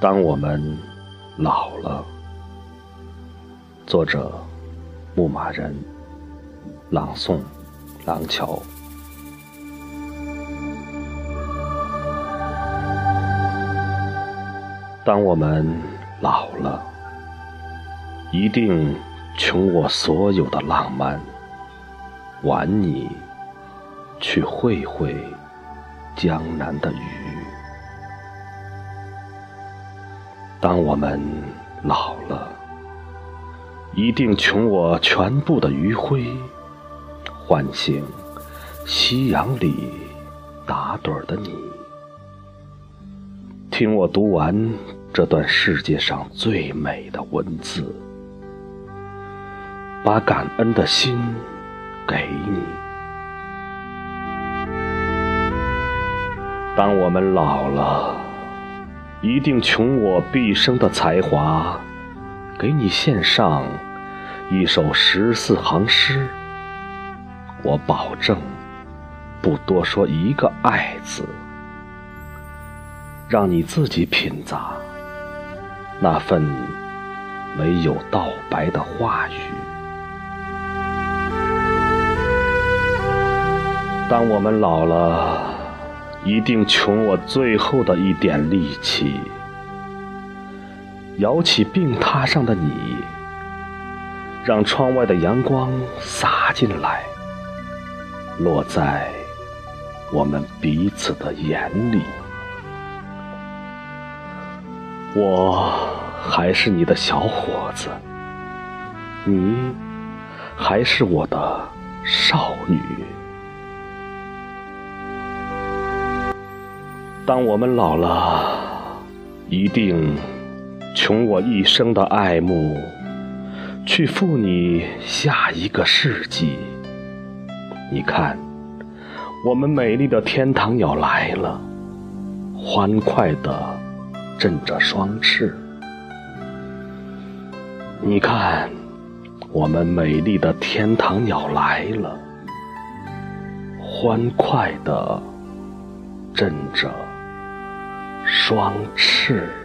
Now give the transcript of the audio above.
当我们老了，作者：牧马人，朗诵：廊桥。当我们老了，一定穷我所有的浪漫，挽你去会会江南的雨。当我们老了，一定穷我全部的余晖，唤醒夕阳里打盹的你。听我读完这段世界上最美的文字，把感恩的心给你。当我们老了。一定穷我毕生的才华，给你献上一首十四行诗。我保证不多说一个“爱”字，让你自己品咂那份没有道白的话语。当我们老了。一定穷我最后的一点力气，摇起病榻上的你，让窗外的阳光洒进来，落在我们彼此的眼里。我还是你的小伙子，你还是我的少女。当我们老了，一定穷我一生的爱慕，去赴你下一个世纪。你看，我们美丽的天堂要来了，欢快的振着双翅。你看，我们美丽的天堂鸟来了，欢快地振着。双翅。